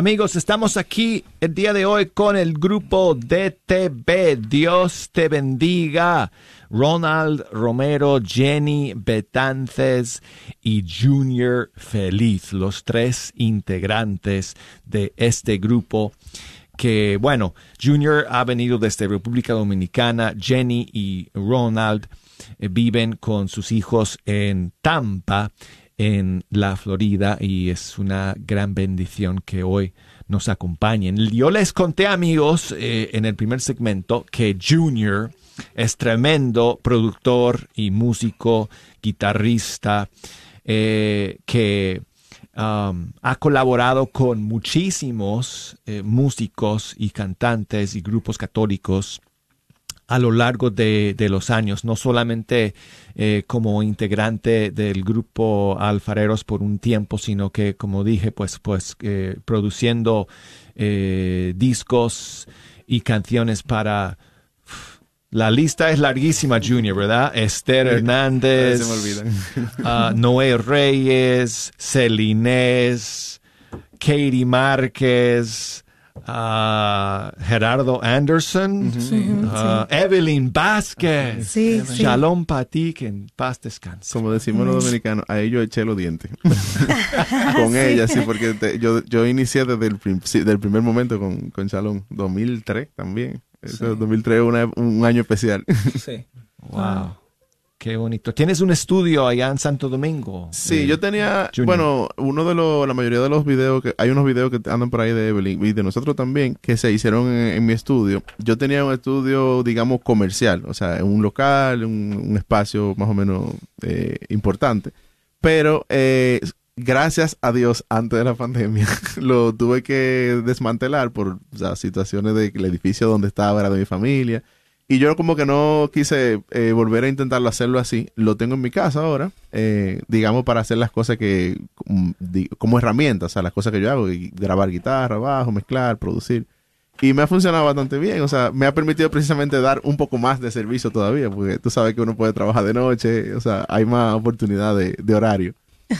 Amigos, estamos aquí el día de hoy con el grupo DTB. Dios te bendiga. Ronald Romero, Jenny Betances y Junior Feliz, los tres integrantes de este grupo que, bueno, Junior ha venido desde República Dominicana, Jenny y Ronald eh, viven con sus hijos en Tampa, en la Florida, y es una gran bendición que hoy nos acompañen. Yo les conté, amigos, eh, en el primer segmento que Junior es tremendo productor y músico, guitarrista, eh, que um, ha colaborado con muchísimos eh, músicos y cantantes y grupos católicos a lo largo de, de los años, no solamente eh, como integrante del grupo Alfareros por un tiempo, sino que, como dije, pues, pues eh, produciendo eh, discos y canciones para... La lista es larguísima, Junior, ¿verdad? Esther Hernández, Se me olvidan. ah, Noé Reyes, Celinés, Katie Márquez, ah, Gerardo Anderson, Sí. ah, Evelyn Vázquez, Sí, sí. Shalom Pati, que en paz descanse. Como decimos los dominicanos, a ellos eché los dientes. con ella, sí, porque te- yo, yo inicié desde el prim- sí, del primer momento con, con Shalom. 2003 también. Eso, 2003 es una- un año especial. Sí. Wow. Qué bonito. ¿Tienes un estudio allá en Santo Domingo? Sí, Eh, yo tenía, Junior. bueno, uno de los, la mayoría de los videos, que hay unos videos que andan por ahí de Evelyn y de nosotros también, que se hicieron en, en mi estudio. Yo tenía un estudio, digamos, comercial, o sea, un local, un, un espacio más o menos eh, importante. Pero eh, gracias a Dios, antes de la pandemia, lo tuve que desmantelar por o sea, situaciones de que el edificio donde estaba era de mi familia. Y yo como que no quise eh, volver a intentarlo hacerlo así. Lo tengo en mi casa ahora, eh, digamos, para hacer las cosas que, mm, como herramientas, o sea, las cosas que yo hago, grabar guitarra, bajo, mezclar, producir. Y me ha funcionado bastante bien, o sea, me ha permitido precisamente dar un poco más de servicio todavía, porque tú sabes que uno puede trabajar de noche, o sea, hay más oportunidad de, horario.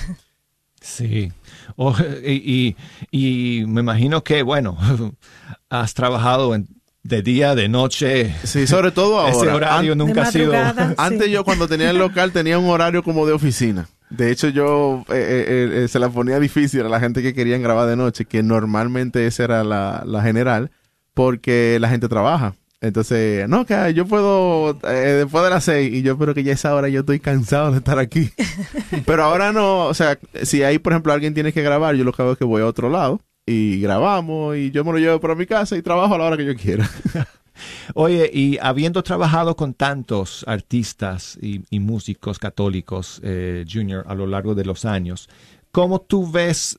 Sí. Oh, y, y- y me imagino que, bueno, has trabajado en- de día, de noche. Sí, sobre todo ahora. Ese horario An- nunca ha sido... Antes yo cuando tenía el local tenía un horario como de oficina. De hecho yo eh, eh, eh, se la ponía difícil a la gente que querían grabar de noche, que normalmente esa era la, la general, porque la gente trabaja. Entonces, no, que yo puedo eh, después de las seis y yo pero que ya esa hora yo estoy cansado de estar aquí. pero ahora no, o sea, si ahí por ejemplo alguien tiene que grabar, yo lo que hago es que voy a otro lado y grabamos y yo me lo llevo para mi casa y trabajo a la hora que yo quiera. Oye, y habiendo trabajado con tantos artistas y, y músicos católicos, eh, Junior, a lo largo de los años, ¿cómo tú ves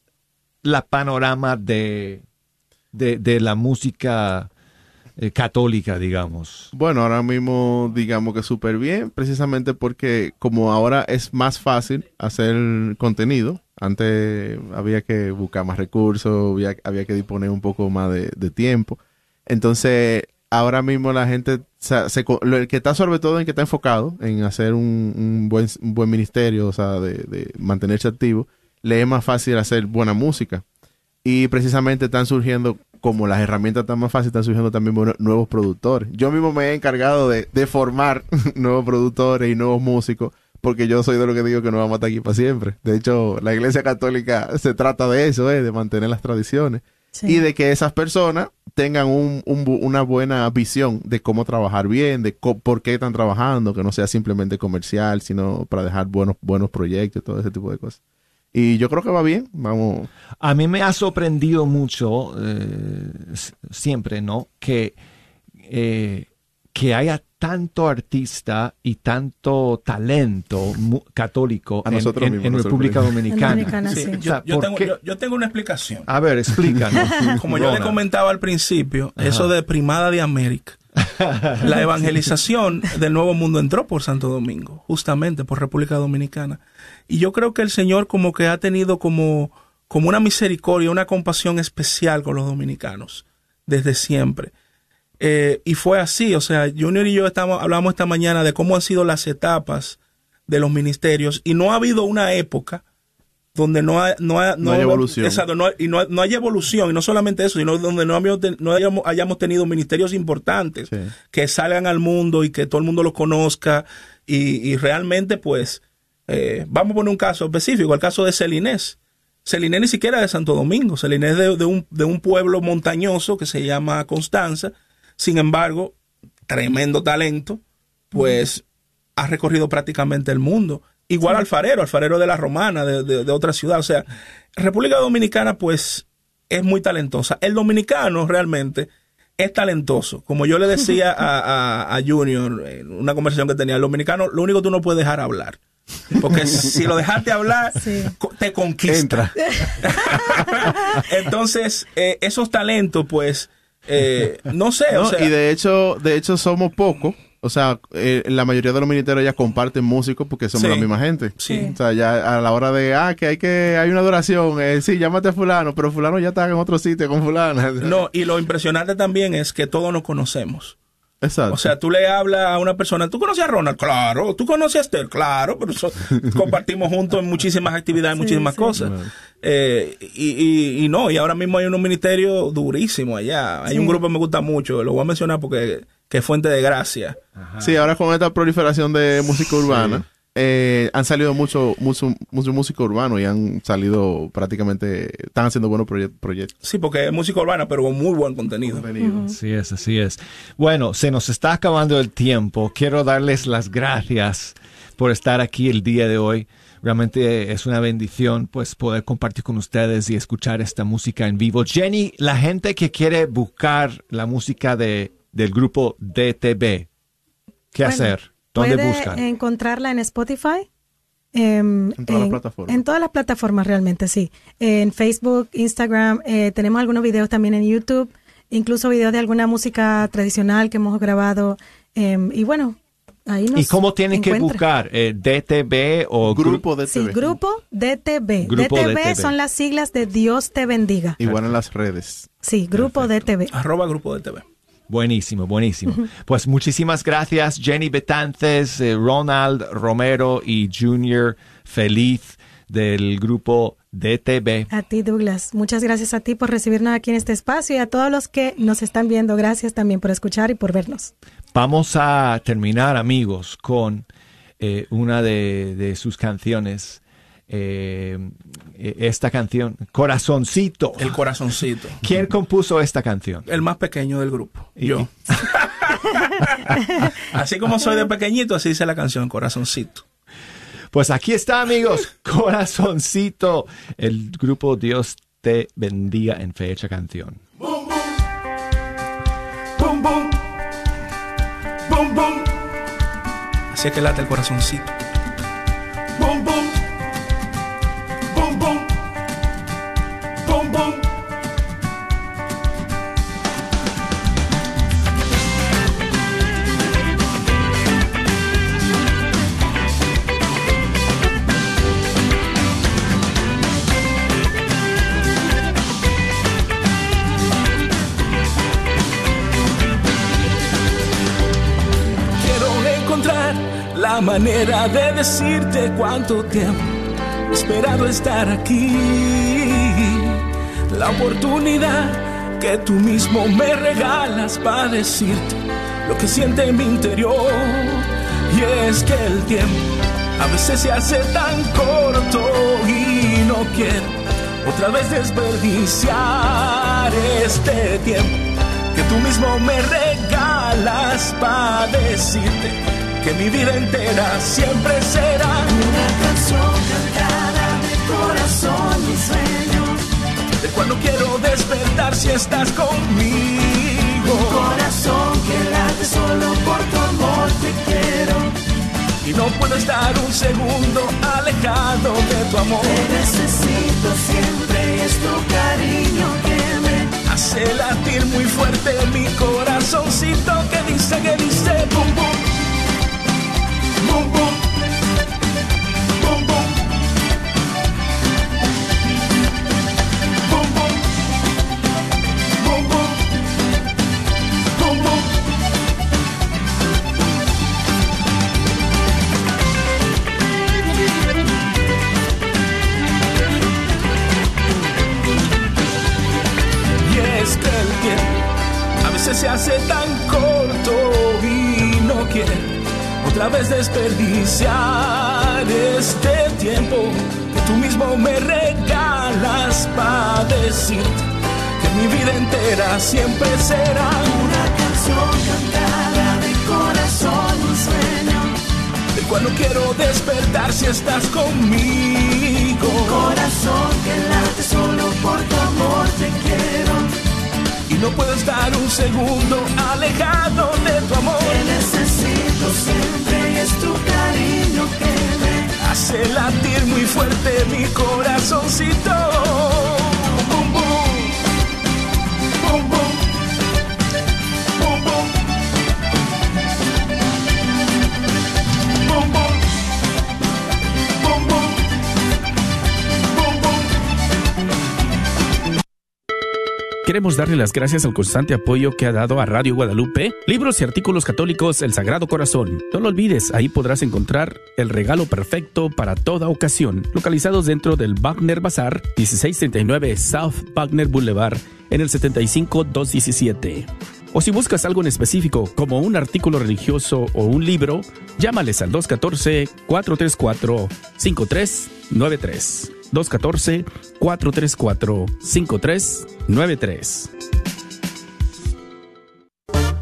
la panorama de, de, de la música eh, católica, digamos? Bueno, ahora mismo digamos que súper bien, precisamente porque como ahora es más fácil hacer contenido, antes había que buscar más recursos, había, había que disponer un poco más de, tiempo. Entonces, ahora mismo la gente, se, se co- lo- el que está sobre todo en que está enfocado en hacer un, buen, buen ministerio, o sea, de, de mantenerse activo, le es más fácil hacer buena música. Y precisamente están surgiendo, como las herramientas están más fáciles, están surgiendo también buenos- nuevos productores. Yo mismo me he encargado de formar nuevos productores y nuevos músicos, porque yo soy de lo que digo que no vamos a estar aquí para siempre. De hecho, la Iglesia Católica se trata de eso, ¿eh? de mantener las tradiciones. Sí. Y de que esas personas tengan un, una buena visión de cómo trabajar bien, de por qué están trabajando, que no sea simplemente comercial, sino para dejar buenos, buenos proyectos, todo ese tipo de cosas. Y yo creo que va bien, vamos. A mí me ha sorprendido mucho, eh, siempre, ¿no? Que, eh, que haya tanto artista y tanto talento católico A en, nosotros en- mismos en República. Dominicana. En Dominicana, Sí, sí. O sea, yo, yo ¿por tengo, yo, yo tengo una explicación. A ver, explícanos. Como yo le comentaba al principio, eso de primada de América. La evangelización del Nuevo Mundo entró por Santo Domingo, justamente por República Dominicana. Y yo creo que el Señor como que ha tenido como, como una misericordia, una compasión especial con los dominicanos desde siempre. Eh, y fue así, o sea, Junior y yo estamos, hablamos esta mañana de cómo han sido las etapas de los ministerios y no ha habido una época donde no hay, no hay, No hay evolución. Exacto, no y no, no hay evolución, y no solamente eso, sino donde no, habíamos no hayamos, hayamos tenido ministerios importantes que salgan al mundo y que todo el mundo los conozca, y, y realmente, pues, eh, vamos a poner un caso específico, el caso de Celinés. Celinés ni siquiera es de Santo Domingo, Celinés es de, de un, de un pueblo montañoso que se llama Constanza, sin embargo, tremendo talento, pues ha recorrido prácticamente el mundo. Igual Alfarero, Alfarero de la Romana, de, de- de otra ciudad. O sea, República Dominicana, pues, es muy talentosa. El dominicano realmente es talentoso. Como yo le decía a, a- a Junior en una conversación que tenía, el dominicano, lo único que tú no puedes dejar hablar. Porque si lo dejaste hablar, te conquista. Entonces, eh, esos talentos, pues, eh, no sé, o sea, y de hecho, de hecho somos pocos. O sea, eh, la mayoría de los militares ya comparten músicos porque somos Sí. la misma gente. Sí. O sea, ya a la hora de, ah, que hay que, hay una adoración, eh, sí, llámate a fulano, pero fulano ya está en otro sitio con fulana. No, y lo impresionante también es que todos nos conocemos. Exacto. O sea, tú le hablas a una persona, ¿tú conoces a Ronald? Claro. ¿Tú conoces a Esther? Claro, pero compartimos juntos en muchísimas actividades, Sí, muchísimas sí. cosas. Eh, y, y- y no, y ahora mismo hay unos ministerios durísimos allá. Hay Sí. un grupo que me gusta mucho, lo voy a mencionar porque que es fuente de gracia. Sí, ahora con esta proliferación de música urbana, eh, han salido muchos mucho, mucho músicos urbanos y han salido prácticamente, están haciendo buenos proye- proyectos. Sí, porque es música urbana, pero con muy buen contenido. Así es, así es. Bueno, se nos está acabando el tiempo. Quiero darles las gracias por estar aquí el día de hoy. Realmente es una bendición pues poder compartir con ustedes y escuchar esta música en vivo. Jenny, la gente que quiere buscar la música de, del grupo DTB, ¿qué Bueno, hacer? ¿Dónde puede buscan? encontrarla en Spotify. em, En todas las plataformas. En todas las plataformas realmente, sí. En Facebook, Instagram, eh, tenemos algunos videos también en YouTube, incluso videos de alguna música tradicional que hemos grabado. em, y bueno, ahí nos ¿Y cómo tienen que buscar? Eh, ¿DTB o Grupo gru- Sí, Grupo DTB. Grupo DTB, DTB. son las siglas de Dios te bendiga. Igual en las redes. Sí, Grupo DTB. Arroba Grupo DTV. Buenísimo, buenísimo. Pues muchísimas gracias, Jenny Betances, eh, Ronald Romero y Junior Feliz del grupo DTB. A ti, Douglas. Muchas gracias a ti por recibirnos aquí en este espacio y a todos los que nos están viendo. Gracias también por escuchar y por vernos. Vamos a terminar, amigos, con eh, una de, de sus canciones. Eh, eh, esta canción, Corazoncito. El corazoncito. ¿Quién compuso esta canción? El más pequeño del grupo. Y- Yo. así como soy de pequeñito, así dice la canción, corazoncito. Pues aquí está, amigos, Corazoncito. El grupo Dios te bendiga en fecha canción. Boom, boom. Boom, boom. Así es que late el corazoncito. Manera de decirte cuánto tiempo he esperado estar aquí. La oportunidad que tú mismo me regalas para decirte lo que siente en mi interior. Y es que el tiempo a veces se hace tan corto y no quiero otra vez desperdiciar este tiempo que tú mismo me regalas para decirte que mi vida entera siempre será Una canción cantada de corazón y sueños. de cuando quiero despertar si estás conmigo. Un corazón que late solo por tu amor te quiero. Y no puedo estar un segundo alejado de tu amor. Te necesito siempre es tu cariño que me Hace latir muy fuerte mi corazoncito que dice, que dice, bum bum se hace tan corto y no quiere otra vez desperdiciar este tiempo que tú mismo me regalas para decir que mi vida entera siempre será una canción cantada de corazón, un sueño del cual no quiero despertar si estás conmigo. Un corazón que late solo por tu amor te quiero. Y no puedo estar un segundo alejado de tu amor. Siempre es tu cariño que me hace latir muy fuerte mi corazoncito. Bum. Bum, bum. Bum, Queremos darle las gracias al constante apoyo que ha dado a Radio Guadalupe, libros y artículos católicos El Sagrado Corazón. No lo olvides, ahí podrás encontrar el regalo perfecto para toda ocasión, localizados dentro del Wagner Bazar, 1639 South Wagner Boulevard, en el 75217. O si buscas algo en específico, como un artículo religioso o un libro, llámales al 214-434-5393. 214-434-5393.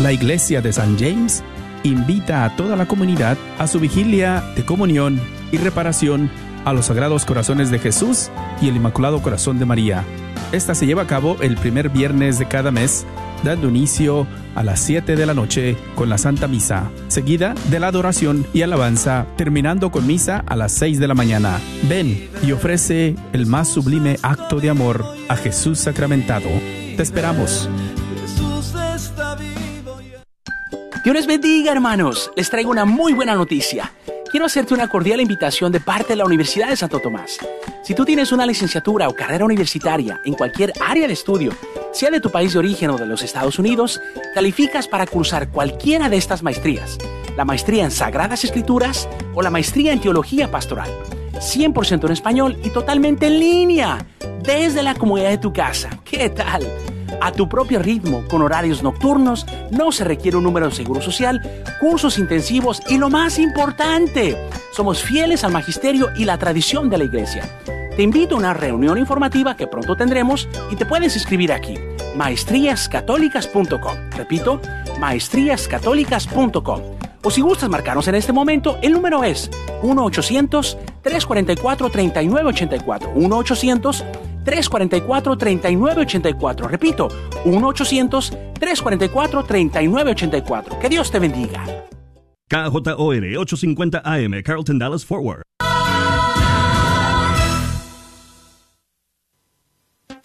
La iglesia de San James invita a toda la comunidad a su vigilia de comunión y reparación a los Sagrados Corazones de Jesús y el Inmaculado Corazón de María. Esta se lleva a cabo el primer viernes de cada mes, dando inicio a las 7 de la noche con la Santa Misa, seguida de la adoración y alabanza, terminando con misa a las 6 de la mañana. Ven y ofrece el más sublime acto de amor a Jesús sacramentado. Te esperamos. Dios les bendiga, hermanos. Les traigo una muy buena noticia. Quiero hacerte una cordial invitación de parte de la Universidad de Santo Tomás. Si tú tienes una licenciatura o carrera universitaria en cualquier área de estudio, sea de tu país de origen o de los Estados Unidos, calificas para cursar cualquiera de estas maestrías. La maestría en Sagradas Escrituras o la maestría en Teología Pastoral. 100% en español y totalmente en línea, desde la comodidad de tu casa. ¿Qué tal? A tu propio ritmo, con horarios nocturnos, no se requiere un número de seguro social, cursos intensivos y lo más importante, somos fieles al magisterio y la tradición de la iglesia. Te invito a una reunión informativa que pronto tendremos y te puedes inscribir aquí, maestríascatólicas.com. Repito, maestríascatólicas.com. O si gustas marcarnos en este momento, el número es 1-800-344-3984. 1-800-344-3984. Repito, 1-800-344-3984. Que Dios te bendiga. KJOR 850 AM, Carlton Dallas Forward.